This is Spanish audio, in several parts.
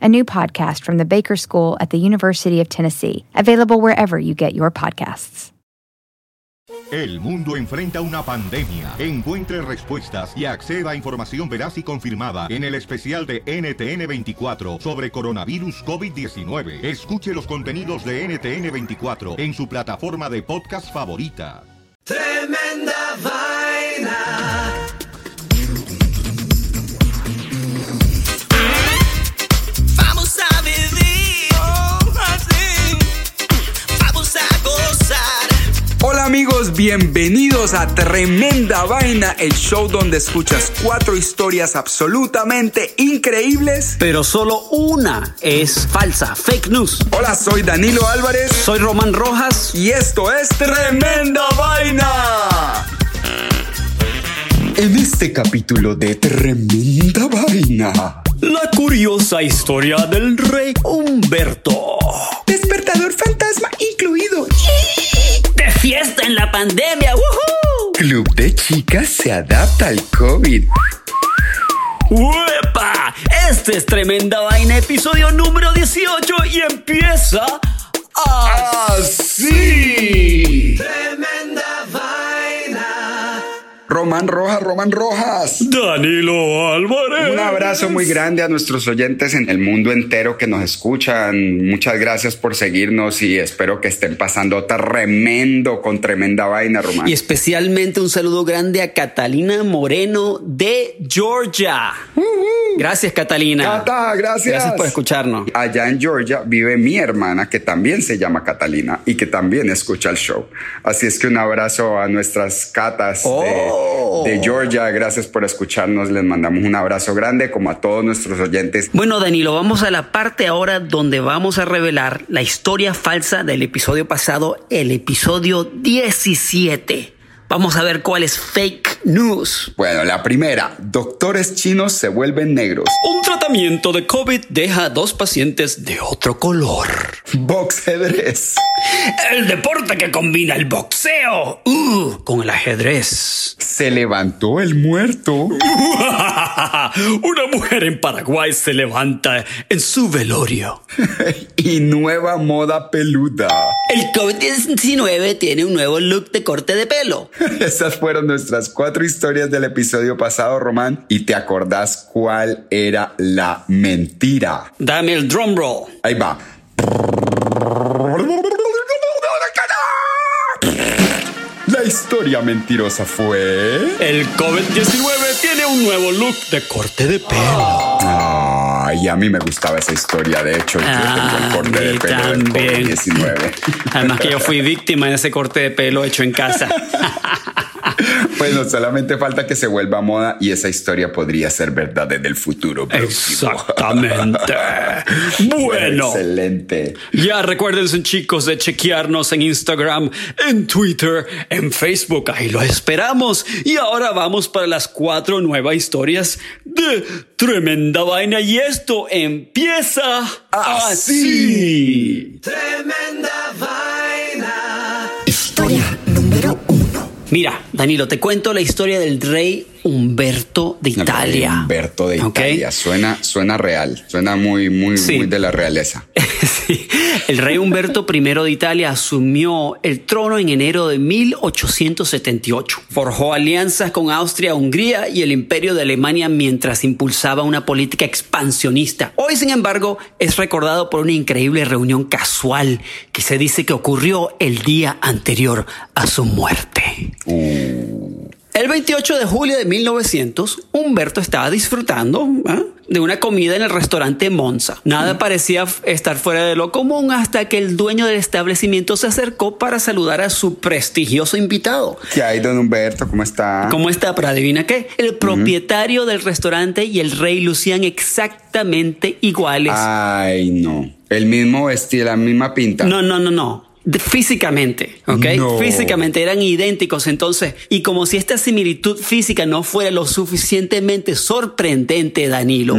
a new podcast from the Baker School at the University of Tennessee, available wherever you get your podcasts. El mundo enfrenta una pandemia. Encuentre respuestas y acceda a información veraz y confirmada en el especial de NTN24 sobre coronavirus COVID-19. Escuche los contenidos de NTN24 en su plataforma de podcast favorita. Tremenda vaina. Amigos, bienvenidos a Tremenda Vaina, el show donde escuchas cuatro historias absolutamente increíbles. Pero solo una es falsa, fake news. Hola, soy Danilo Álvarez Soy Román Rojas. y esto es Tremenda Vaina. En este capítulo de Tremenda Vaina, La curiosa historia del rey Humberto. despertador fantasma incluido. De fiesta en la pandemia. ¡Woohoo! Club de chicas se adapta al COVID. ¡Uepa! Este es Tremenda Vaina, episodio número 18 y empieza Así. Tremenda. Román Rojas, Román Rojas. Danilo Álvarez. Un abrazo muy grande a nuestros oyentes en el mundo entero que nos escuchan. Muchas gracias por seguirnos y espero que estén pasando tremendo con tremenda vaina, Román. Y especialmente un saludo grande a Catalina Moreno de Georgia. Gracias, Catalina. Cata, gracias. Gracias por escucharnos. Allá en Georgia vive mi hermana que también se llama Catalina y que también escucha el show. Así es que un abrazo a nuestras catas Oh. de, Georgia. Gracias por escucharnos. Les mandamos un abrazo grande como a todos nuestros oyentes. Bueno, Danilo, vamos a la parte ahora donde vamos a revelar la historia falsa del episodio pasado, el episodio 17. Vamos a ver cuál es fake news. Bueno, la primera, doctores chinos se vuelven negros. Un tratamiento de COVID deja a dos pacientes de otro color. Boxedrez. El deporte que combina el boxeo uh, con el ajedrez. Se levantó el muerto. Una mujer en Paraguay se levanta en su velorio. y nueva moda peluda. El COVID-19 tiene un nuevo look de corte de pelo. Esas fueron nuestras cuatro historias del episodio pasado, Román. ¿Y te acordás cuál era la mentira? Dame el drum roll. Ahí va. La historia mentirosa fue... El COVID-19 tiene un nuevo look de corte de pelo. Ay, a mí me gustaba esa historia. De hecho, yo tengo el corte de pelo del también. COVID-19. Además que yo fui víctima de ese corte de pelo hecho en casa. Bueno, solamente falta que se vuelva moda y esa historia podría ser verdad en el futuro. próximo. Exactamente. Bueno. Excelente. Ya recuérdense chicos de chequearnos en Instagram, en Twitter, en Facebook. Ahí lo esperamos. Y ahora vamos para las cuatro nuevas historias de Tremenda Vaina. Y esto empieza así. Tremenda vaina. Historia número uno. Mira, Danilo, te cuento la historia del rey Humberto de Italia. Humberto de. Italia. Suena, suena real. Suena muy, muy, Sí. muy de la realeza. Sí. El rey Humberto I de Italia asumió el trono en enero de 1878. Forjó alianzas con Austria, Hungría y el Imperio de Alemania mientras impulsaba una política expansionista. Hoy, sin embargo, es recordado por una increíble reunión casual que se dice que ocurrió el día anterior a su muerte. Uh, El 28 de julio de 1900, Humberto estaba disfrutando ¿eh? de una comida en el restaurante Monza. Nada parecía estar fuera de lo común hasta que el dueño del establecimiento se acercó para saludar a su prestigioso invitado. ¿Qué hay, don Humberto? ¿Cómo está? ¿Cómo está? Pero adivina qué, el propietario del restaurante y el rey lucían exactamente iguales. Ay, no. El mismo vestido, la misma pinta. No, no, no, no. Físicamente, ¿ok? No. Físicamente eran idénticos entonces. Y como si esta similitud física no fuera lo suficientemente sorprendente, Danilo,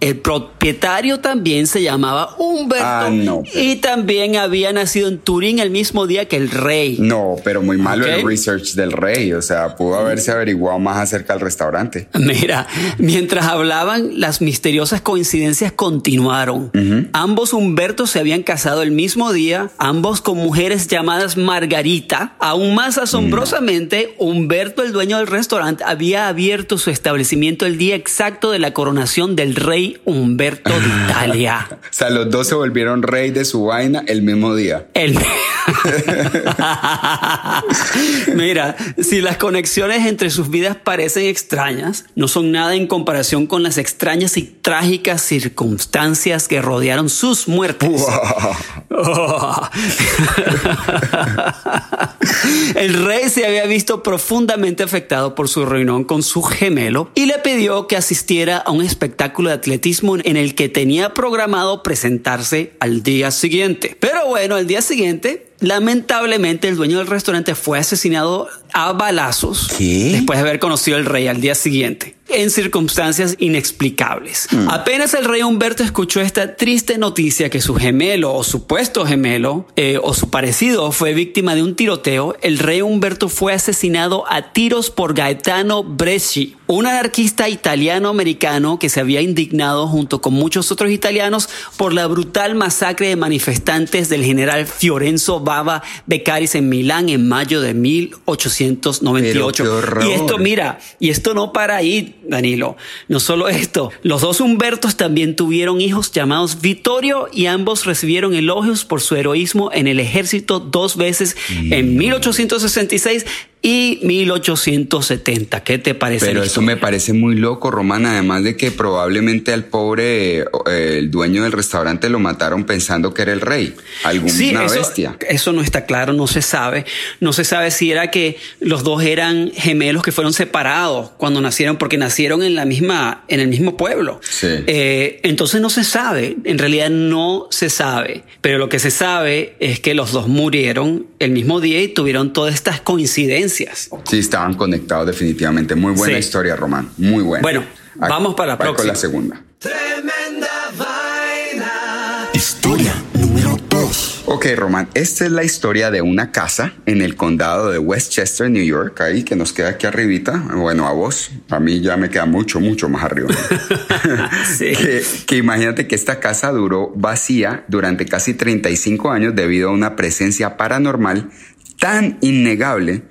el propietario también se llamaba Humberto. Ah, no. Y también había nacido en Turín el mismo día que el rey. No, pero muy malo el research del rey. O sea, pudo haberse averiguado más acerca del restaurante. Mira, mientras hablaban, las misteriosas coincidencias continuaron. Ambos Humbertos se habían casado el mismo día, ambos con mujeres llamadas Margarita. Aún más asombrosamente, Humberto, el dueño del restaurante, había abierto su establecimiento el día exacto de la coronación del rey Humberto de Italia. O sea, los dos se volvieron rey de su vaina el mismo día. El... Mira, si las conexiones entre sus vidas parecen extrañas, no son nada en comparación con las extrañas y trágicas circunstancias que rodearon sus muertes. Oh. El rey se había visto profundamente afectado por su reunión con su gemelo y le pidió que asistiera a un espectáculo de atletismo en el que tenía programado presentarse al día siguiente. Pero bueno, al día siguiente, lamentablemente el dueño del restaurante fue asesinado a balazos ¿Qué? después de haber conocido al rey al día siguiente en circunstancias inexplicables. Apenas el rey Humberto escuchó esta triste noticia que su gemelo o supuesto gemelo eh, o su parecido fue víctima de un tiroteo, el rey Humberto fue asesinado a tiros por Gaetano Bresci, un anarquista italiano-americano que se había indignado junto con muchos otros italianos por la brutal masacre de manifestantes del general Fiorenzo Bava Beccaris en Milán en mayo de 1898. Pero qué horror. y esto, mira, y esto no para ahí, Danilo. No solo esto, los dos Humbertos también tuvieron hijos llamados Vittorio y ambos recibieron elogios por su heroísmo en el ejército dos veces en 1866 y 1870. ¿Qué te parece? Pero eso me parece muy loco, Román. Además de que probablemente al pobre, eh, el dueño del restaurante lo mataron pensando que era el rey. Alguna Sí, eso, bestia. eso no está claro, no se sabe. No se sabe si era que los dos eran gemelos que fueron separados cuando nacieron, porque nacieron en la misma, en el mismo pueblo. Sí. Eh, entonces no se sabe, en realidad no se sabe. Pero lo que se sabe es que los dos murieron el mismo día y tuvieron todas estas coincidencias. Sí, estaban conectados definitivamente. Muy buena Sí. historia, Román. Muy buena. Bueno, vamos para la voy con próxima. la segunda. Tremenda vaina. Historia número 2. Ok, Román, esta es la historia de una casa en el condado de Westchester, New York, ahí que nos queda aquí arribita. Bueno, a vos, a mí ya me queda mucho, mucho más arriba. Sí. que, que imagínate que esta casa duró vacía durante casi 35 años debido a una presencia paranormal tan innegable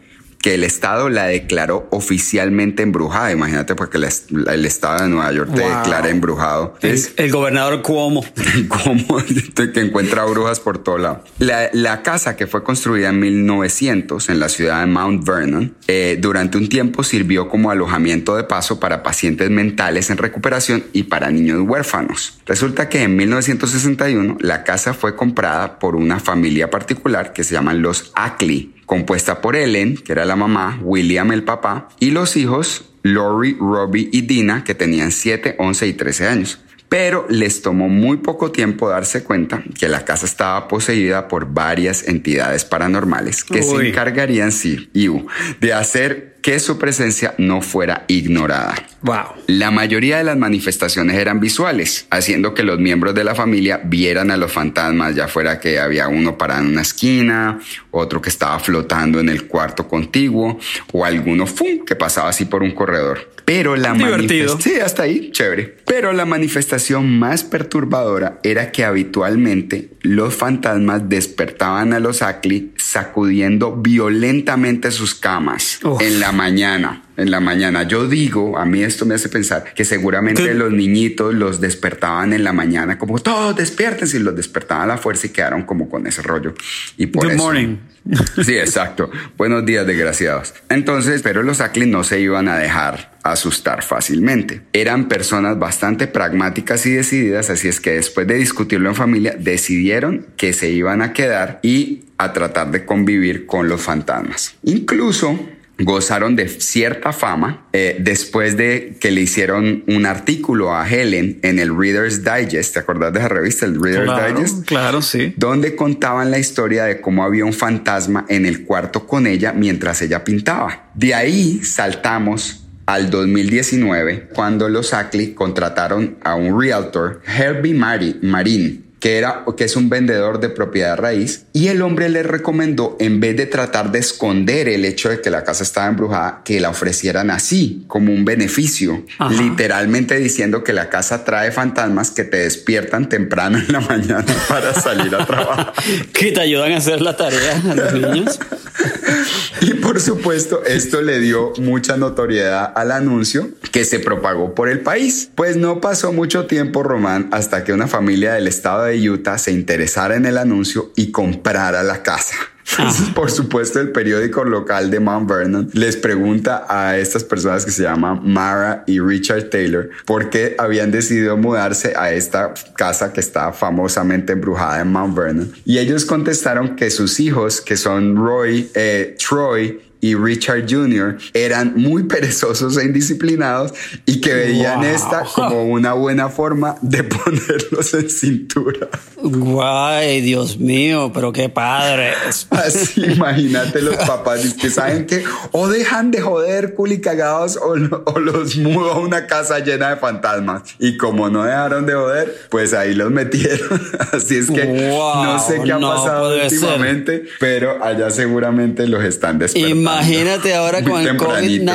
que el Estado la declaró oficialmente embrujada. Imagínate porque el, est- el Estado de Nueva York te Wow. declara embrujado. El, Es- el gobernador Cuomo. como que encuentra brujas por todo lado. La, la casa que fue construida en 1900 en la ciudad de Mount Vernon, eh, durante un tiempo sirvió como alojamiento de paso para pacientes mentales en recuperación y para niños huérfanos. Resulta que en 1961 la casa fue comprada por una familia particular que se llaman los Ackley, compuesta por Ellen, que era la mamá, William el papá, y los hijos Lori, Robbie y Dina, que tenían 7, 11 y 13 años. Pero les tomó muy poco tiempo darse cuenta que la casa estaba poseída por varias entidades paranormales que se encargarían, sí, Iu, de hacer que su presencia no fuera ignorada. Wow. La mayoría de las manifestaciones eran visuales, haciendo que los miembros de la familia vieran a los fantasmas, ya fuera que había uno parado en una esquina, otro que estaba flotando en el cuarto contiguo, o alguno ¡fum! que pasaba así por un corredor. Pero la manifestación... Sí, hasta ahí, chévere. Pero la manifestación más perturbadora era que habitualmente los fantasmas despertaban a los Ackley sacudiendo violentamente sus camas Uf. en la mañana. En la mañana. Yo digo, a mí esto me hace pensar que seguramente ¿Qué? los niñitos los despertaban en la mañana, como todos despierten, y los despertaban a la fuerza y quedaron como con ese rollo. Y por Good eso- morning. Sí, exacto. Buenos días, desgraciados. Entonces, pero los Ackley no se iban a dejar asustar fácilmente. Eran personas bastante pragmáticas y decididas, así es que después de discutirlo en familia, decidieron que se iban a quedar y a tratar de convivir con los fantasmas. Incluso gozaron de cierta fama eh, después de que le hicieron un artículo a Helen en el Reader's Digest. ¿Te acordás de esa revista, el Reader's Claro, Digest? claro, sí. donde contaban la historia de cómo había un fantasma en el cuarto con ella mientras ella pintaba. De ahí saltamos al 2019 cuando los Ackley contrataron a un realtor, Herbie Mari- Marin, que, era, que es un vendedor de propiedad raíz, y el hombre le recomendó, en vez de tratar de esconder el hecho de que la casa estaba embrujada, que la ofrecieran así, como un beneficio, Ajá. literalmente diciendo que la casa trae fantasmas que te despiertan temprano en la mañana para salir a trabajar. Que te ayudan a hacer la tarea a los niños. Y por supuesto, esto le dio mucha notoriedad al anuncio que se propagó por el país. Pues no pasó mucho tiempo, Román, hasta que una familia del estado de Utah se interesara en el anuncio y comprara la casa. Entonces, por supuesto, el periódico local de Mount Vernon les pregunta a estas personas que se llaman Mara y Richard Taylor por qué habían decidido mudarse a esta casa que está famosamente embrujada en Mount Vernon. Y ellos contestaron que sus hijos, que son Roy, eh, Troy y Richard Jr. eran muy perezosos e indisciplinados y que veían Wow. esta como una buena forma de ponerlos en cintura. Guay, Dios mío, pero qué padres. Así, imagínate los papás que saben que o dejan de joder culicagados o, o los mudo a una casa llena de fantasmas. Y como no dejaron de joder, pues ahí los metieron. Así es que Wow, no sé qué ha no pasado puede ser. últimamente, pero allá seguramente los están despertando. Imagínate ahora con el COVID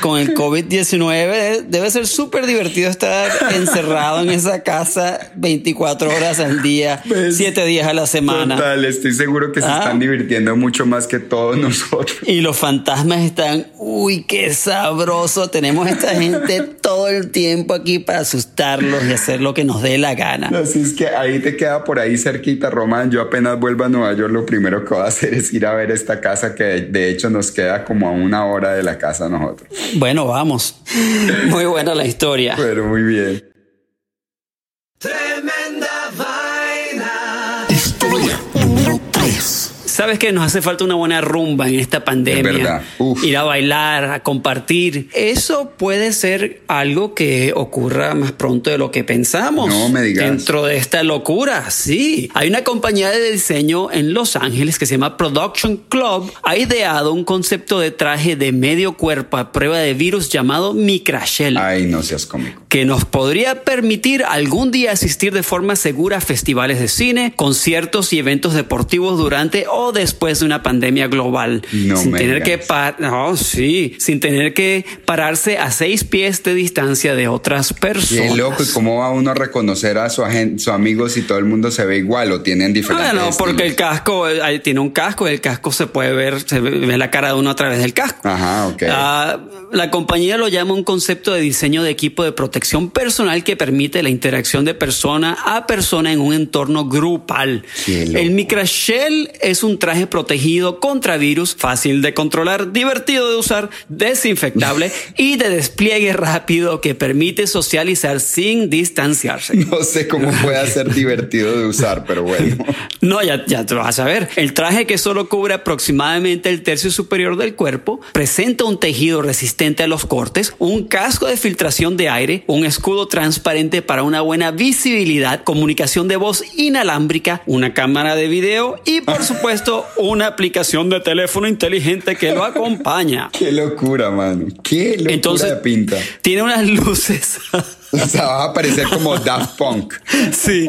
con el COVID-19 debe ser súper divertido estar encerrado en esa casa 24 horas al día, Pues, 7 días a la semana. Total, estoy seguro que se Ah. están divirtiendo mucho más que todos nosotros. Y los fantasmas están, uy, qué sabroso. Tenemos esta gente todo el tiempo aquí para asustarlos y hacer lo que nos dé la gana. Así es que ahí te queda por ahí cerquita, Román. Yo apenas vuelva a Nueva York, lo primero que voy a hacer es ir a ver esta casa que de hecho nos queda como a una hora de la casa a nosotros. Bueno, vamos. Muy buena la historia. Pero muy bien. Sabes que nos hace falta una buena rumba en esta pandemia. Es. Ir a bailar, a compartir. Eso puede ser algo que ocurra más pronto de lo que pensamos. No me digas. Dentro de esta locura, sí. Hay una compañía de diseño en Los Ángeles que se llama Production Club. Ha ideado un concepto de traje de medio cuerpo a prueba de virus llamado Micrashell. Ay, no seas cómico. que nos podría permitir algún día asistir de forma segura a festivales de cine, conciertos y eventos deportivos durante o después de una pandemia global, No sin tener que no, sí, sin tener que pararse a seis pies de distancia de otras personas. Qué loco. ¿Y cómo va uno a reconocer a su, su amigo si todo el mundo se ve igual o tienen diferentes Ah, no, porque el casco eh, ahí tiene un casco y el casco se puede ver, se ve, la cara de uno a través del casco. Ajá, ok. Ah, la compañía lo llama un concepto de diseño de equipo de protección personal que permite la interacción de persona a persona en un entorno grupal. El Micrashell es un traje protegido contra virus, fácil de controlar, divertido de usar, desinfectable y de despliegue rápido que permite socializar sin distanciarse. No sé cómo puede ser divertido de usar, pero bueno. No, ya, ya te lo vas a ver. El traje que solo cubre aproximadamente el tercio superior del cuerpo presenta un tejido resistente a los cortes, un casco de filtración de aire, un escudo transparente para una buena visibilidad, comunicación de voz inalámbrica, una cámara de video y por supuesto una aplicación de teléfono inteligente que lo acompaña. Qué locura, mano. Qué locura Entonces, de pinta. tiene unas luces. O sea, vas a parecer como Daft Punk. Sí.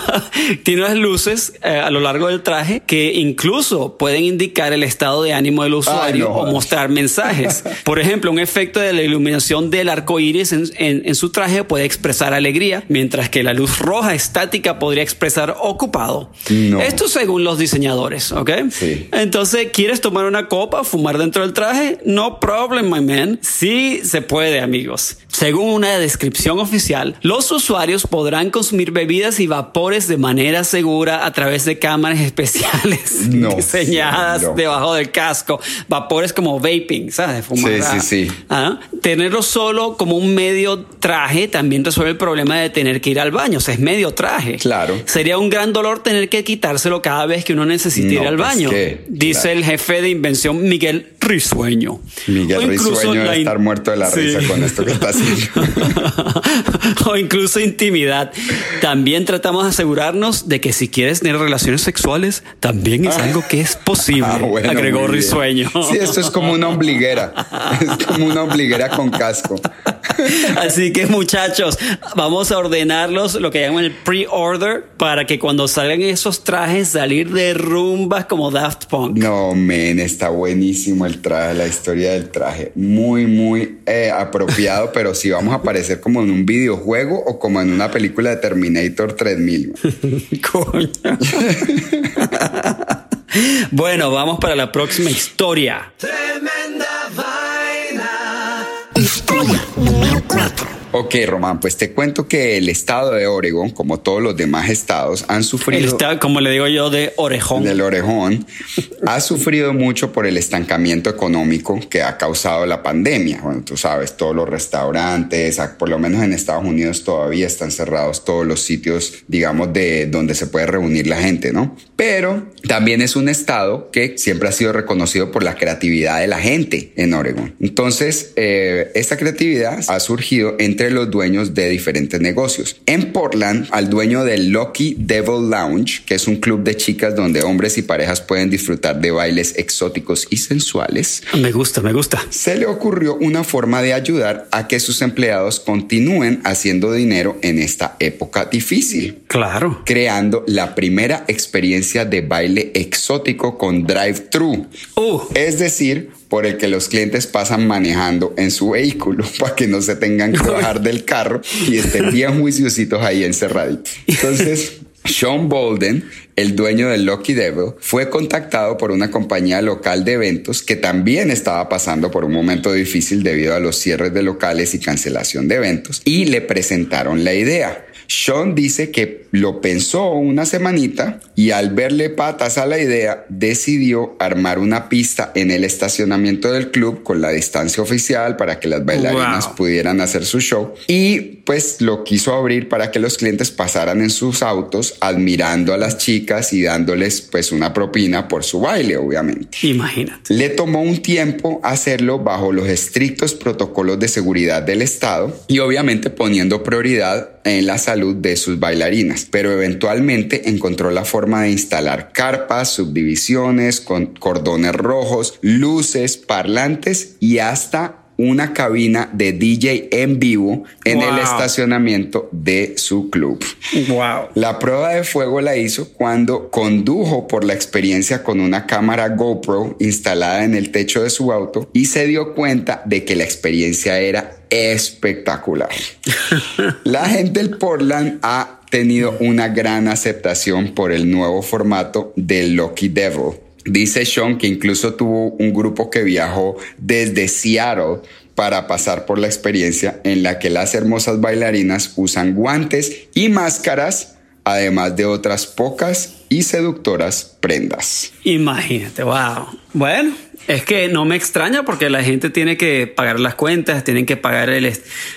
Tiene unas luces eh, a lo largo del traje que incluso pueden indicar el estado de ánimo del usuario no o mostrar mensajes. Por ejemplo, un efecto de la iluminación del arco iris en, en- en su traje puede expresar alegría, mientras que la luz roja estática podría expresar ocupado. No. Esto según los diseñadores, ¿ok? Sí. Entonces, ¿quieres tomar una copa, fumar dentro del traje? No problem, my man. Sí se puede, amigos. Según una descripción oficial, los usuarios podrán consumir bebidas y vapores de manera segura a través de cámaras especiales No, diseñadas no. debajo del casco. Vapores como vaping, ¿sabes? De fumar. Sí, sí, sí. Ah, Tenerlo solo como un medio traje también resuelve el problema de tener que ir al baño. O sea, es medio traje. Claro. Sería un gran dolor tener que quitárselo cada vez que uno necesite ir al pues, baño. ¿qué? Dice Claro. el jefe de invención Miguel Risueño. Miguel Risueño debe estar muerto de la Sí. risa con esto que está haciendo. o incluso intimidad. También tratamos de asegurarnos de que si quieres tener relaciones sexuales, también es algo que es posible. Ah, bueno, agregó. Risueño. Sí, esto es como una ombliguera. Es como una ombliguera con casco. Así que muchachos, vamos a ordenarlos lo que llaman el pre-order para que cuando salgan esos trajes salir de rumbas como Daft Punk. No, men, está buenísimo el traje, la historia del traje. Muy, muy eh, apropiado, pero si vamos a aparecer como en un videojuego o como en una película de Terminator 3000. Coño. bueno, vamos para la próxima historia. Tremenda vaina. Historia número 4. Ok, Román, pues te cuento que el estado de Oregon, como todos los demás estados, han sufrido... como le digo yo, de orejón. del orejón, ha sufrido mucho por el estancamiento económico que ha causado la pandemia. Bueno, tú sabes, todos los restaurantes, a- por lo menos en Estados Unidos todavía están cerrados todos los sitios, digamos, de donde se puede reunir la gente, ¿no? Pero también es un estado que siempre ha sido reconocido por la creatividad de la gente en Oregon. Entonces, eh, esta creatividad ha surgido entre los dueños de diferentes negocios. En Portland, al dueño del Lucky Devil Lounge, que es un club de chicas donde hombres y parejas pueden disfrutar de bailes exóticos y sensuales, Me gusta, me gusta. se le ocurrió una forma de ayudar a que sus empleados continúen haciendo dinero en esta época difícil Claro. creando la primera experiencia de baile exótico con drive-thru. Uh, Es decir, por el que los clientes pasan manejando en su vehículo para que no se tengan que bajar del carro y estén bien juiciositos ahí encerraditos. Entonces, Sean Bolden, el dueño del Lucky Devil, fue contactado por una compañía local de eventos que también estaba pasando por un momento difícil debido a los cierres de locales y cancelación de eventos y le presentaron la idea. Sean dice que lo pensó una semanita y al verle patas a la idea decidió armar una pista en el estacionamiento del club con la distancia oficial para que las bailarinas Wow. pudieran hacer su show y pues lo quiso abrir para que los clientes pasaran en sus autos admirando a las chicas y dándoles pues una propina por su baile obviamente. imagínate. Le tomó un tiempo hacerlo bajo los estrictos protocolos de seguridad del Estado y obviamente poniendo prioridad en la salud de sus bailarinas, pero eventualmente encontró la forma de instalar carpas, subdivisiones, con cordones rojos, luces, parlantes y hasta una cabina de DJ en vivo en el estacionamiento de su club. Wow. La prueba de fuego la hizo cuando condujo por la experiencia con una cámara GoPro instalada en el techo de su auto y se dio cuenta de que la experiencia era espectacular. la gente del Portland ha tenido una gran aceptación por el nuevo formato del Lucky Devil. Dice Sean que incluso tuvo un grupo que viajó desde Seattle para pasar por la experiencia en la que las hermosas bailarinas usan guantes y máscaras, además de otras pocas y seductoras prendas. Imagínate, wow. Bueno, es que no me extraña porque la gente tiene que pagar las cuentas, tienen que pagar el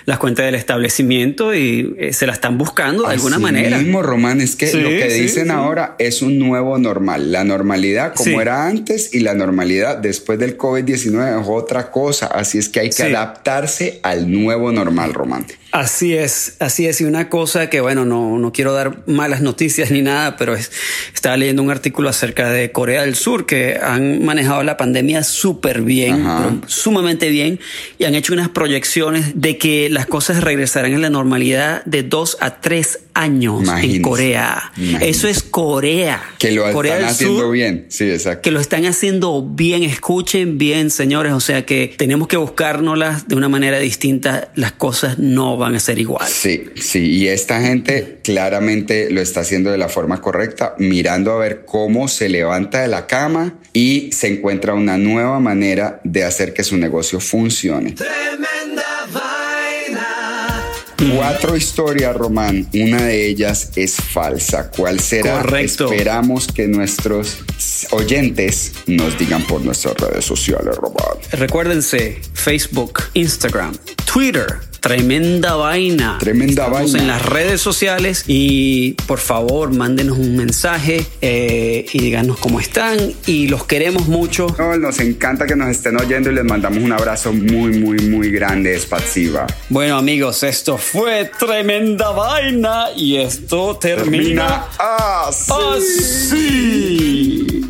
las cuentas del establecimiento y eh, se la están buscando de alguna manera. mismo, Román, es que Sí, lo que sí, dicen sí. ahora es un nuevo normal. La normalidad como era antes y la normalidad después del COVID-19 es otra cosa. Así es que hay que adaptarse al nuevo normal, Román. Así es, así es. Y una cosa que, bueno, no, no quiero dar malas noticias ni nada, pero es- estaba leyendo un artículo acerca de Corea del Sur que han manejado la pandemia súper bien, pero sumamente bien, y han hecho unas proyecciones de que las cosas regresarán en la normalidad de dos a tres años en Corea. Eso es Corea. Que lo Corea están haciendo Sur, bien. Sí, exacto. Que lo están haciendo bien, escuchen bien, señores. O sea que tenemos que buscárnoslas de una manera distinta. Las cosas no van a ser igual. Sí, sí. Y esta gente claramente lo está haciendo de la forma correcta, mirando a ver cómo se levanta de la cama y se encuentra una nueva manera de hacer que su negocio funcione. Tremenda vaina. Cuatro historias, Román. Una de ellas es falsa. ¿Cuál será? Correcto. Esperamos que nuestros oyentes nos digan por nuestras redes sociales, Román. Recuérdense, Facebook, Instagram, Twitter. Tremenda vaina. Tremenda Estamos vaina. en las redes sociales y por favor mándenos un mensaje eh, y díganos cómo están y los queremos mucho. No, nos encanta que nos estén oyendo y les mandamos un abrazo muy, muy, muy grande, Espatsiva. Bueno amigos, esto fue tremenda vaina y esto termina, así. así.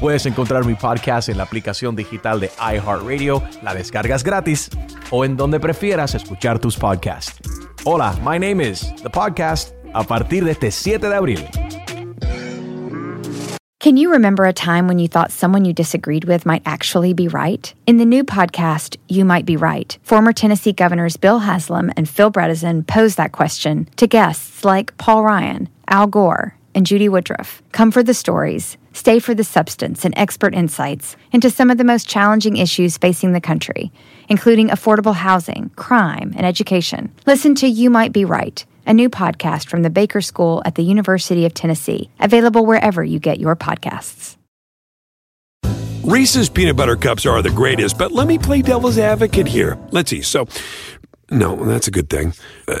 Puedes encontrar mi podcast en la aplicación digital de iHeartRadio, la descargas gratis o en donde prefieras escuchar tus podcasts. Hola, my name is The Podcast a partir de este 7 de abril. Can you remember a time when you thought someone you disagreed with might actually be right? In the new podcast, You Might Be Right, former Tennessee governors Bill Haslam and Phil Bredesen pose that question to guests like Paul Ryan, Al Gore, and Judy Woodruff. Come for the stories, stay for the substance and expert insights into some of the most challenging issues facing the country, including affordable housing, crime, and education. Listen to You Might Be Right a new podcast from the Baker School at the University of Tennessee, available wherever you get your podcasts. Reese's peanut butter cups are the greatest, but let me play devil's advocate here. Let's see. So, no, that's a good thing. Uh,